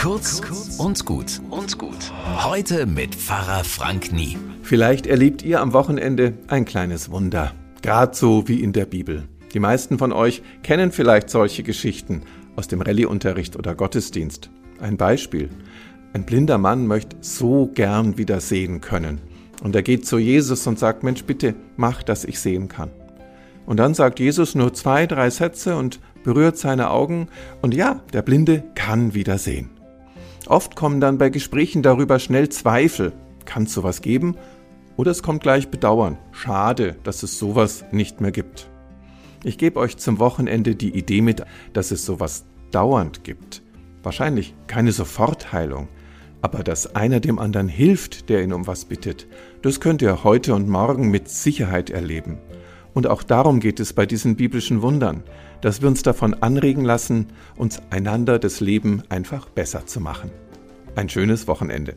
Kurz und gut und gut. Heute mit Pfarrer Frank Nie. Vielleicht erlebt ihr am Wochenende ein kleines Wunder. Gerade so wie in der Bibel. Die meisten von euch kennen vielleicht solche Geschichten aus dem Rallyeunterricht oder Gottesdienst. Ein Beispiel. Ein blinder Mann möchte so gern wieder sehen können. Und er geht zu Jesus und sagt, Mensch, bitte mach, dass ich sehen kann. Und dann sagt Jesus nur zwei, drei Sätze und berührt seine Augen und ja, der Blinde kann wieder sehen. Oft kommen dann bei Gesprächen darüber schnell Zweifel. Kann es sowas geben? Oder es kommt gleich Bedauern. Schade, dass es sowas nicht mehr gibt. Ich gebe euch zum Wochenende die Idee mit, dass es sowas dauernd gibt. Wahrscheinlich keine Sofortheilung, aber dass einer dem anderen hilft, der ihn um was bittet, das könnt ihr heute und morgen mit Sicherheit erleben. Und auch darum geht es bei diesen biblischen Wundern, dass wir uns davon anregen lassen, uns einander das Leben einfach besser zu machen. Ein schönes Wochenende.